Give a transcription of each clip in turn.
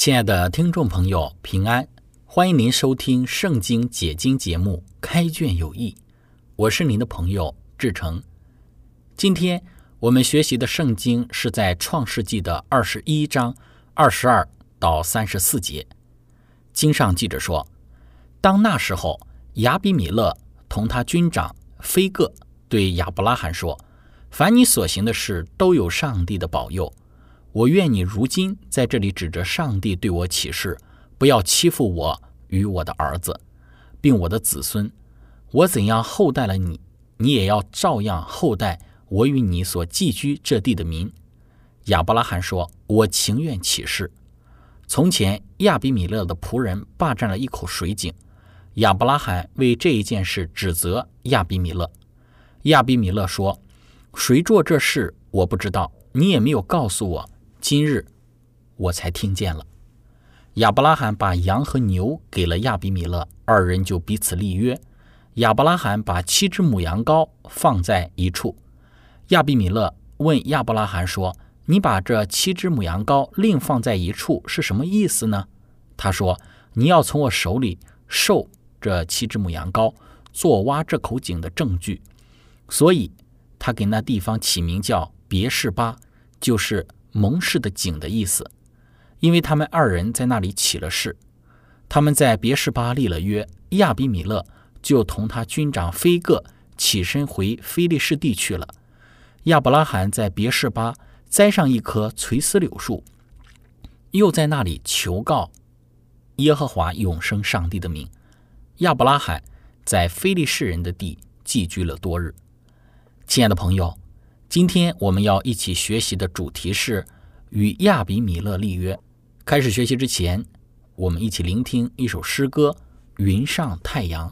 亲爱的听众朋友，平安！欢迎您收听《圣经解经》节目《开卷有益》，我是您的朋友志成。今天我们学习的圣经是在创世纪的二十一章二十二到三十四节。经上记着说：“当那时候，亚比米勒同他军长菲戈对亚伯拉罕说：‘凡你所行的事，都有上帝的保佑。’”我愿你如今在这里指着上帝对我起誓，不要欺负我与我的儿子，并我的子孙。我怎样厚待了你，你也要照样厚待我与你所寄居这地的民。亚伯拉罕说：“我情愿起誓。”从前亚比米勒的仆人霸占了一口水井，亚伯拉罕为这一件事指责亚比米勒。亚比米勒说：“谁做这事，我不知道，你也没有告诉我。”今日我才听见了，亚伯拉罕把羊和牛给了亚比米勒，二人就彼此立约。亚伯拉罕把七只母羊羔放在一处。亚比米勒问亚伯拉罕说：“你把这七只母羊羔另放在一处是什么意思呢？”他说：“你要从我手里受这七只母羊羔，做挖这口井的证据。”所以，他给那地方起名叫别是巴，就是。蒙氏的井的意思，因为他们二人在那里起了誓，他们在别是巴立了约，亚比米勒就同他军长菲戈起身回菲利士地去了。亚伯拉罕在别是巴栽上一棵垂丝柳树，又在那里求告耶和华永生上帝的名。亚伯拉罕在菲利士人的地寄居了多日。亲爱的朋友。今天我们要一起学习的主题是与亚比米勒立约。开始学习之前，我们一起聆听一首诗歌《云上太阳》。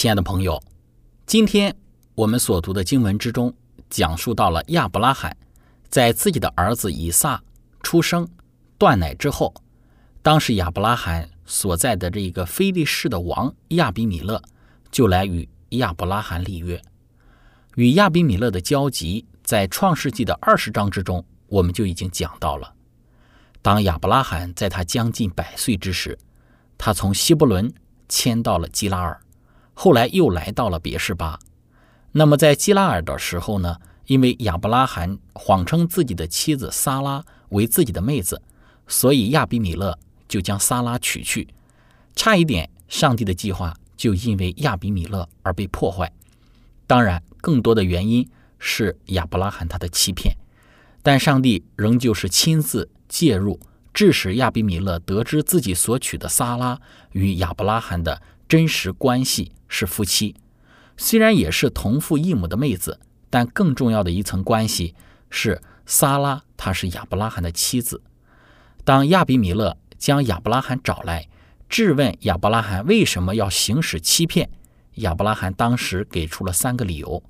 亲爱的朋友，今天我们所读的经文之中，讲述到了亚伯拉罕在自己的儿子以撒出生断奶之后，当时亚伯拉罕所在的这个非利士的王亚比米勒就来与亚伯拉罕立约。与亚比米勒的交集，在创世纪的二十章之中，我们就已经讲到了。当亚伯拉罕在他将近百岁之时，他从希伯伦迁到了基拉尔。后来又来到了别是巴。那么在基拉尔的时候呢，因为亚伯拉罕谎称自己的妻子撒拉为自己的妹子，所以亚比米勒就将撒拉娶去。差一点，上帝的计划就因为亚比米勒而被破坏。当然，更多的原因是亚伯拉罕他的欺骗，但上帝仍旧是亲自介入，致使亚比米勒得知自己所娶的撒拉与亚伯拉罕的真实关系是夫妻，虽然也是同父异母的妹子，但更重要的一层关系是撒拉她是亚伯拉罕的妻子。当亚比米勒将亚伯拉罕找来，质问亚伯拉罕为什么要行使欺骗，亚伯拉罕当时给出了三个理由。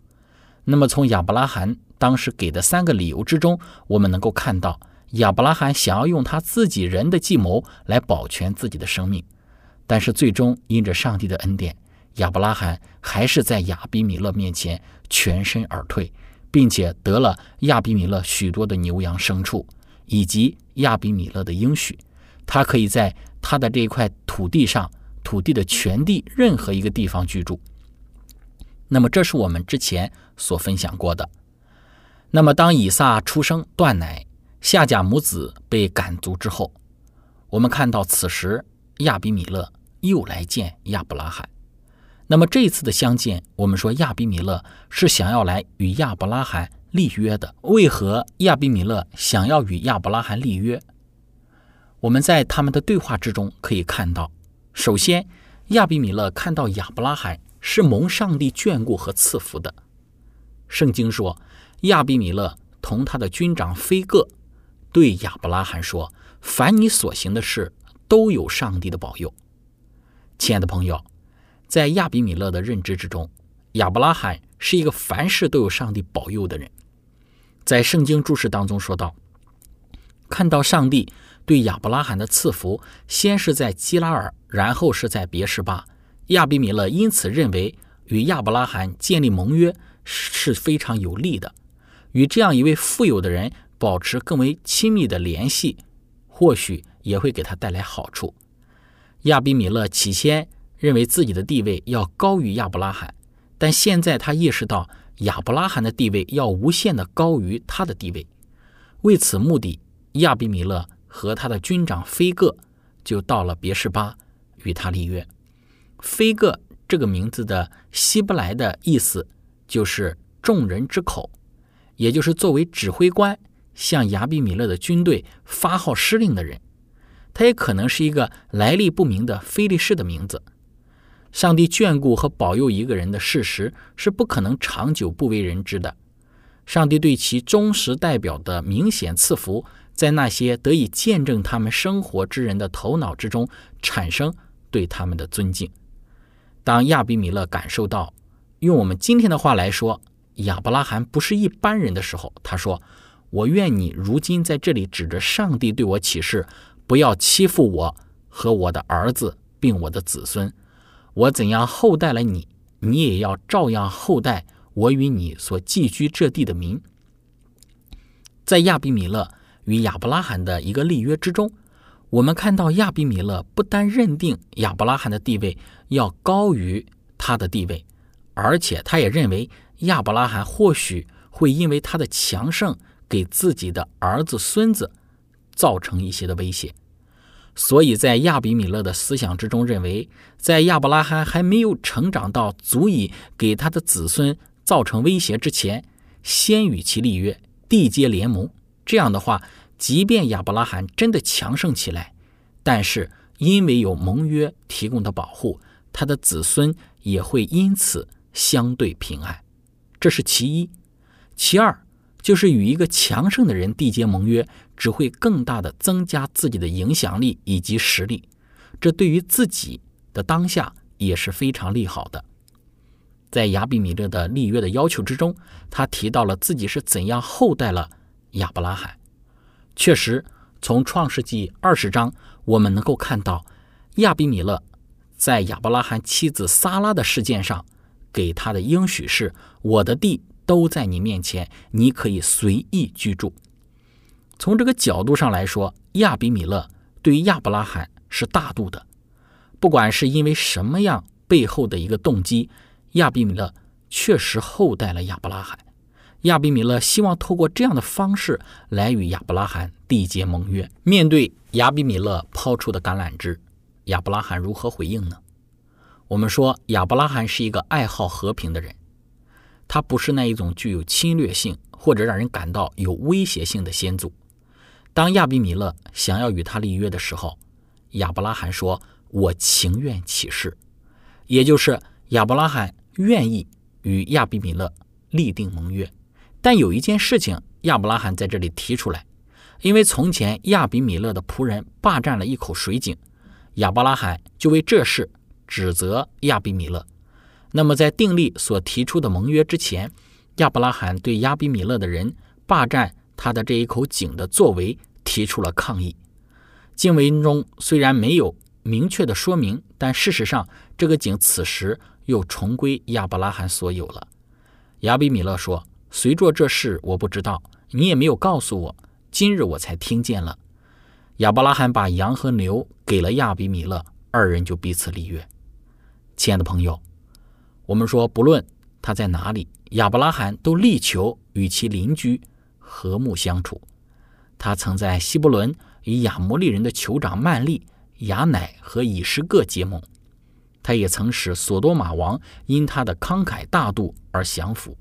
那么从亚伯拉罕当时给的三个理由之中，我们能够看到亚伯拉罕想要用他自己人的计谋来保全自己的生命。但是最终因着上帝的恩典，亚伯拉罕还是在亚比米勒面前全身而退，并且得了亚比米勒许多的牛羊牲畜，以及亚比米勒的应许，他可以在他的这一块土地上，土地的全地任何一个地方居住。那么这是我们之前所分享过的。那么当以撒出生断奶，夏甲母子被赶逐之后，我们看到此时亚比米勒。又来见亚伯拉罕。那么这次的相见，我们说亚比米勒是想要来与亚伯拉罕立约的。为何亚比米勒想要与亚伯拉罕立约？我们在他们的对话之中可以看到，首先亚比米勒看到亚伯拉罕是蒙上帝眷顾和赐福的。圣经说，亚比米勒同他的军长菲戈对亚伯拉罕说：“凡你所行的事，都有上帝的保佑。”亲爱的朋友，在亚比米勒的认知之中，亚伯拉罕是一个凡事都有上帝保佑的人。在圣经注释当中说道，看到上帝对亚伯拉罕的赐福，先是在基拉尔，然后是在别是巴。亚比米勒因此认为与亚伯拉罕建立盟约是非常有利的，与这样一位富有的人保持更为亲密的联系，或许也会给他带来好处。亚比米勒起先认为自己的地位要高于亚伯拉罕，但现在他意识到亚伯拉罕的地位要无限的高于他的地位。为此目的，亚比米勒和他的军长菲戈就到了别是巴与他立约。菲戈这个名字的希伯来的意思就是众人之口，也就是作为指挥官向亚比米勒的军队发号施令的人。他也可能是一个来历不明的非利士的名字。上帝眷顾和保佑一个人的事实是不可能长久不为人知的。上帝对其忠实代表的明显赐福，在那些得以见证他们生活之人的头脑之中产生对他们的尊敬。当亚比米勒感受到，用我们今天的话来说，亚伯拉罕不是一般人的时候，他说：“我愿你如今在这里指着上帝对我起誓。”不要欺负我和我的儿子，并我的子孙。我怎样厚待了你，你也要照样厚待我与你所寄居这地的民。在亚比米勒与亚伯拉罕的一个立约之中，我们看到亚比米勒不单认定亚伯拉罕的地位要高于他的地位，而且他也认为亚伯拉罕或许会因为他的强盛给自己的儿子、孙子造成一些的威胁。所以在亚比米勒的思想之中，认为在亚伯拉罕还没有成长到足以给他的子孙造成威胁之前，先与其立约，缔结联盟。这样的话，即便亚伯拉罕真的强盛起来，但是因为有盟约提供的保护，他的子孙也会因此相对平安。这是其一。其二就是与一个强盛的人缔结盟约。只会更大的增加自己的影响力以及实力，这对于自己的当下也是非常利好的。在亚比米勒的立约的要求之中，他提到了自己是怎样厚待了亚伯拉罕。确实，从创世纪二十章，我们能够看到亚比米勒在亚伯拉罕妻子撒拉的事件上给他的应许是：“我的地都在你面前，你可以随意居住。”从这个角度上来说，亚比米勒对于亚伯拉罕是大度的。不管是因为什么样背后的一个动机，亚比米勒确实厚待了亚伯拉罕。亚比米勒希望透过这样的方式来与亚伯拉罕缔结盟约。面对亚比米勒抛出的橄榄枝，亚伯拉罕如何回应呢？我们说，亚伯拉罕是一个爱好和平的人，他不是那一种具有侵略性或者让人感到有威胁性的先祖。当亚比米勒想要与他立约的时候，亚伯拉罕说：“我情愿起誓。”也就是亚伯拉罕愿意与亚比米勒立定盟约。但有一件事情，亚伯拉罕在这里提出来，因为从前亚比米勒的仆人霸占了一口水井，亚伯拉罕就为这事指责亚比米勒。那么在订立所提出的盟约之前，亚伯拉罕对亚比米勒的人霸占他的这一口井的作为。提出了抗议。经文中虽然没有明确的说明，但事实上，这个井此时又重归亚伯拉罕所有了。亚比米勒说：“随着这事，我不知道，你也没有告诉我，今日我才听见了。”亚伯拉罕把羊和牛给了亚比米勒，二人就彼此立约。亲爱的朋友，我们说，不论他在哪里，亚伯拉罕都力求与其邻居和睦相处。他曾在希伯伦与亚摩利人的酋长曼利、亚乃和以实各结盟。他也曾使索多玛王因他的慷慨大度而降服。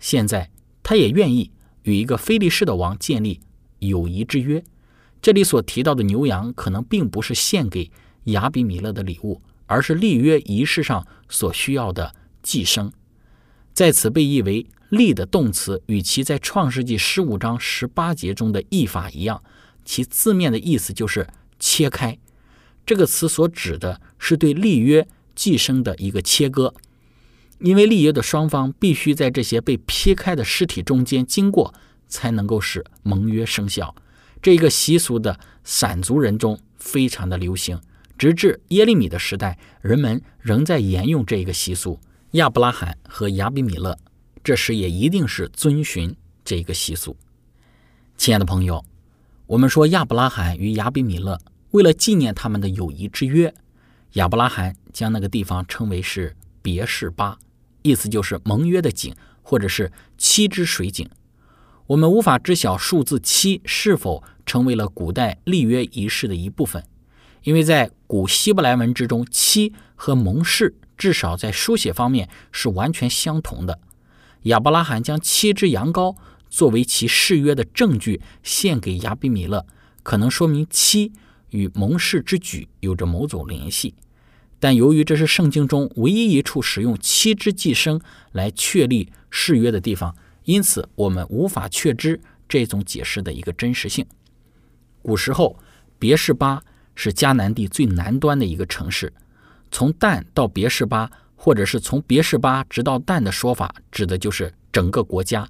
现在，他也愿意与一个非利士的王建立友谊之约。这里所提到的牛羊，可能并不是献给亚比米勒的礼物，而是立约仪式上所需要的寄生。在此被译为。立的动词与其在创世纪十五章十八节中的译法一样，其字面的意思就是切开。这个词所指的是对立约寄生的一个切割，因为立约的双方必须在这些被劈开的尸体中间经过，才能够使盟约生效。这一个习俗的散族人中非常的流行，直至耶利米的时代，人们仍在沿用这一个习俗。亚伯拉罕和亚比米勒。这时也一定是遵循这一个习俗。亲爱的朋友，我们说亚伯拉罕与亚比米勒为了纪念他们的友谊之约，亚伯拉罕将那个地方称为是别是巴，意思就是盟约的井，或者是七之水井。我们无法知晓数字七是否成为了古代立约仪式的一部分，因为在古希伯来文之中，七和盟誓至少在书写方面是完全相同的。亚伯拉罕将七只羊羔作为其誓约的证据献给亚比米勒，可能说明七与盟誓之举有着某种联系。但由于这是圣经中唯一一处使用七只寄生来确立誓约的地方，因此我们无法确知这种解释的一个真实性。古时候，别是巴是迦南地最南端的一个城市，从但到别是巴。或者是从别是巴直到但的说法，指的就是整个国家。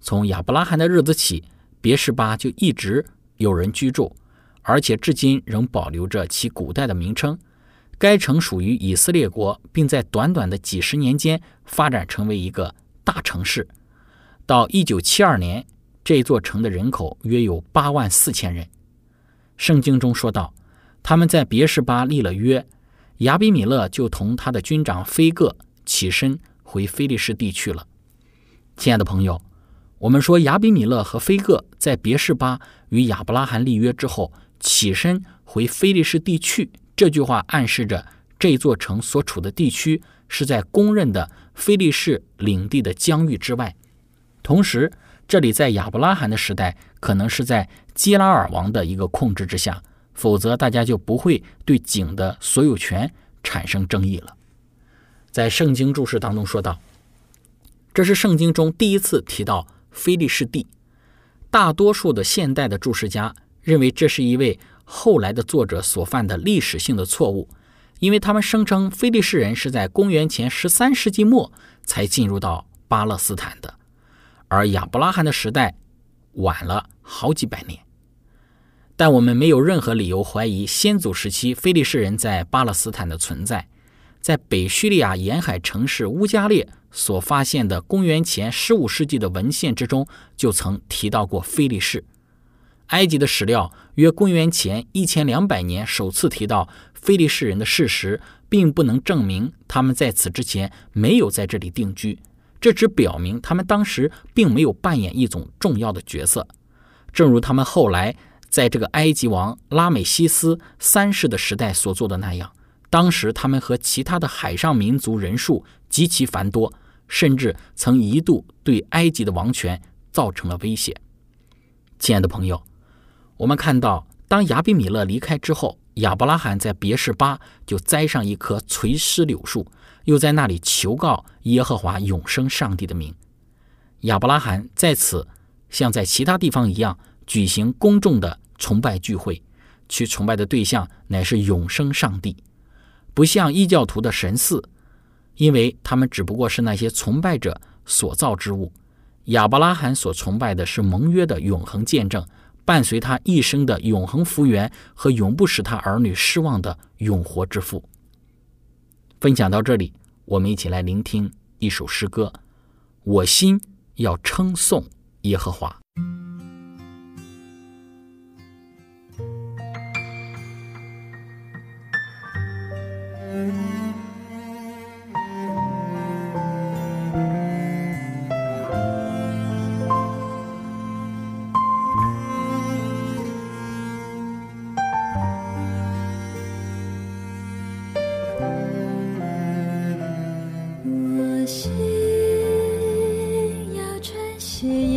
从亚伯拉罕的日子起，别是巴就一直有人居住，而且至今仍保留着其古代的名称。该城属于以色列国，并在短短的几十年间发展成为一个大城市。到一九七二年，这座城的人口约有八万四千人。圣经中说道，他们在别是巴立了约。亚比米勒就同他的军长菲戈起身回菲利士地去了。亲爱的朋友，我们说亚比米勒和菲戈在别是巴与亚伯拉罕立约之后，起身回非利士地去。这句话暗示着这座城所处的地区是在公认的非利士领地的疆域之外。同时，这里在亚伯拉罕的时代，可能是在基拉尔王的一个控制之下，否则大家就不会对井的所有权产生争议了。在圣经注释当中说道，这是圣经中第一次提到非利士地。大多数的现代的注释家认为这是一位后来的作者所犯的历史性的错误，因为他们声称非利士人是在公元前十三世纪末才进入到巴勒斯坦的。而亚伯拉罕的时代晚了好几百年，但我们没有任何理由怀疑先祖时期非利士人在巴勒斯坦的存在。在北叙利亚沿海城市乌加列所发现的公元前十五世纪的文献之中，就曾提到过非利士。埃及的史料约公元前一千两百年首次提到非利士人的事实，并不能证明他们在此之前没有在这里定居。这只表明他们当时并没有扮演一种重要的角色，正如他们后来在这个埃及王拉美西斯三世的时代所做的那样。当时他们和其他的海上民族人数极其繁多，甚至曾一度对埃及的王权造成了威胁。亲爱的朋友，我们看到，当亚比米勒离开之后，亚伯拉罕在别是巴就栽上一棵垂丝柳树。又在那里求告耶和华永生上帝的名。亚伯拉罕在此像在其他地方一样举行公众的崇拜聚会，其崇拜的对象乃是永生上帝，不像异教徒的神似，因为他们只不过是那些崇拜者所造之物。亚伯拉罕所崇拜的是盟约的永恒见证，伴随他一生的永恒福源和永不使他儿女失望的永活之父。分享到这里，我们一起来聆听一首诗歌。我心要称颂耶和华。称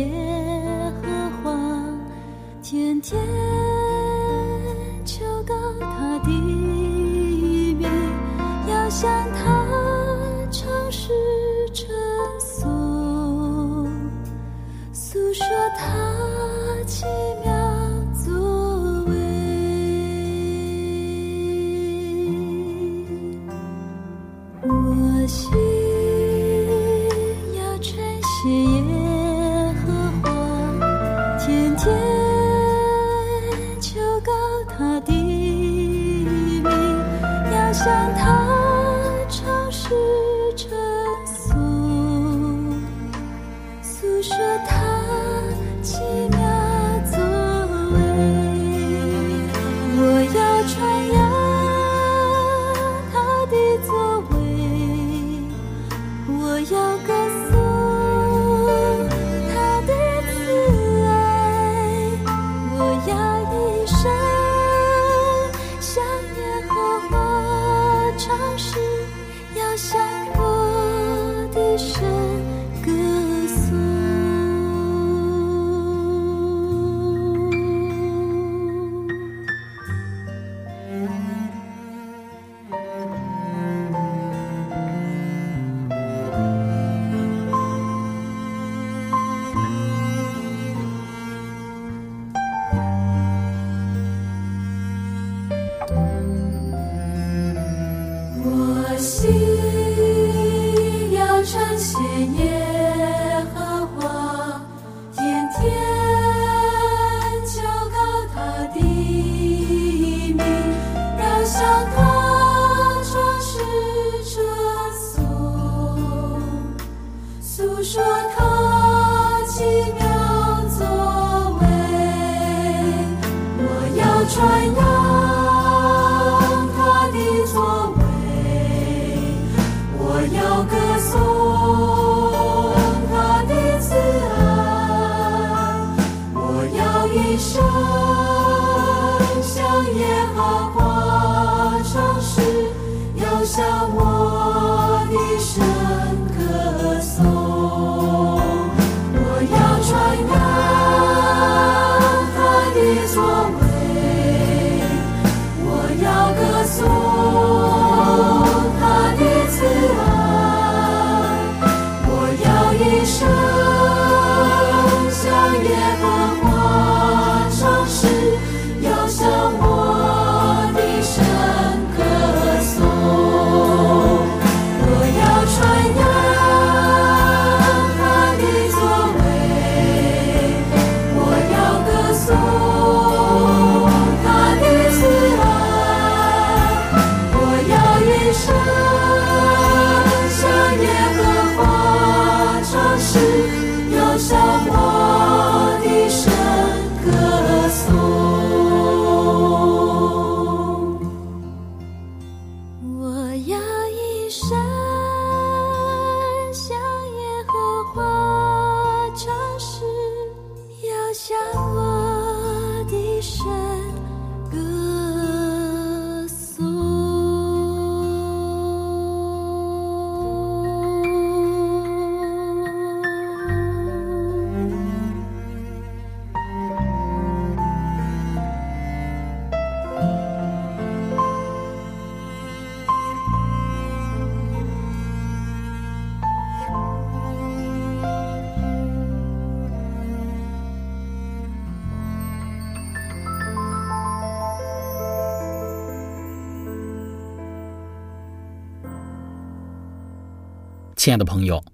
亲爱的朋友，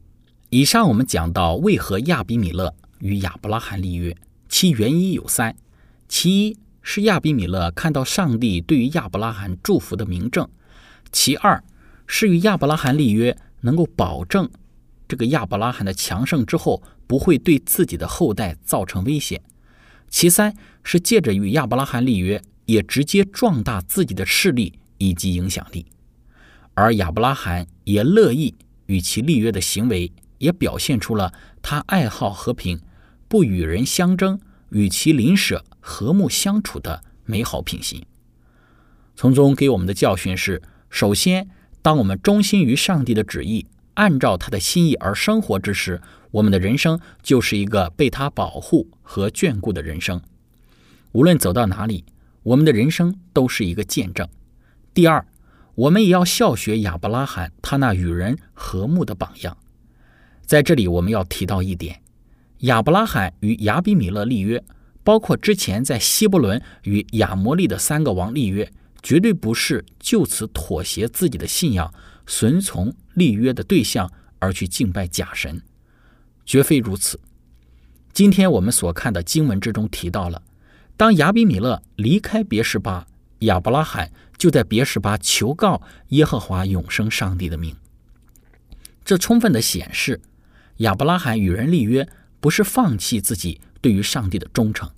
以上我们讲到为何亚比米勒与亚伯拉罕立约，其原因有三：其一是亚比米勒看到上帝对于亚伯拉罕祝福的明证；其二是与亚伯拉罕立约，能够保证这个亚伯拉罕的强盛之后不会对自己的后代造成危险；其三是借着与亚伯拉罕立约，也直接壮大自己的势力以及影响力。而亚伯拉罕也乐意与其立约的行为，也表现出了他爱好和平、不与人相争、与其邻舍和睦相处的美好品行。从中给我们的教训是：首先，当我们忠心于上帝的旨意，按照他的心意而生活之时，我们的人生就是一个被他保护和眷顾的人生。无论走到哪里，我们的人生都是一个见证。第二，我们也要效学亚伯拉罕他那与人和睦的榜样。在这里，我们要提到一点：亚伯拉罕与亚比米勒立约，包括之前在希伯伦与亚摩利的三个王立约，绝对不是就此妥协自己的信仰，顺从立约的对象而去敬拜假神，绝非如此。今天我们所看的经文之中提到了，当亚比米勒离开别是巴，亚伯拉罕就在别是巴求告耶和华永生上帝的命。这充分的显示，亚伯拉罕与人立约不是放弃自己对于上帝的忠诚。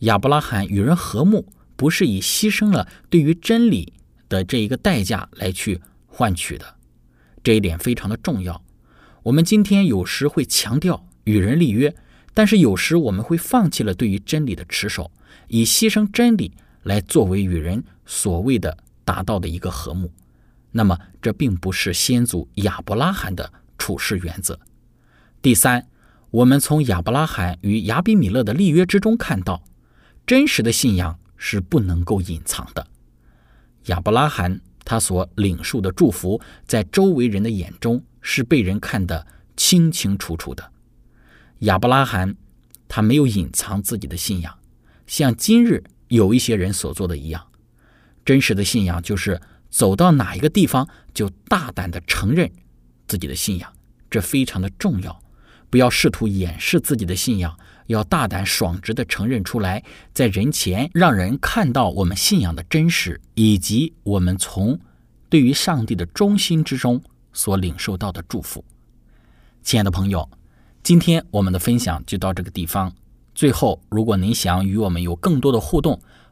亚伯拉罕与人和睦，不是以牺牲了对于真理的这一个代价来去换取的。这一点非常的重要。我们今天有时会强调与人立约，但是有时我们会放弃了对于真理的持守，以牺牲真理来作为与人所谓的达到的一个和睦。那么，这并不是先祖亚伯拉罕的处事原则。第三，我们从亚伯拉罕与亚比米勒的立约之中看到，真实的信仰是不能够隐藏的。亚伯拉罕他所领受的祝福，在周围人的眼中是被人看得清清楚楚的。亚伯拉罕他没有隐藏自己的信仰，像今日有一些人所做的一样。真实的信仰就是走到哪一个地方就大胆的承认自己的信仰，这非常的重要。不要试图掩饰自己的信仰，要大胆爽直的承认出来，在人前让人看到我们信仰的真实，以及我们从对于上帝的忠心之中所领受到的祝福。亲爱的朋友，今天我们的分享就到这个地方。最后，如果您想与我们有更多的互动，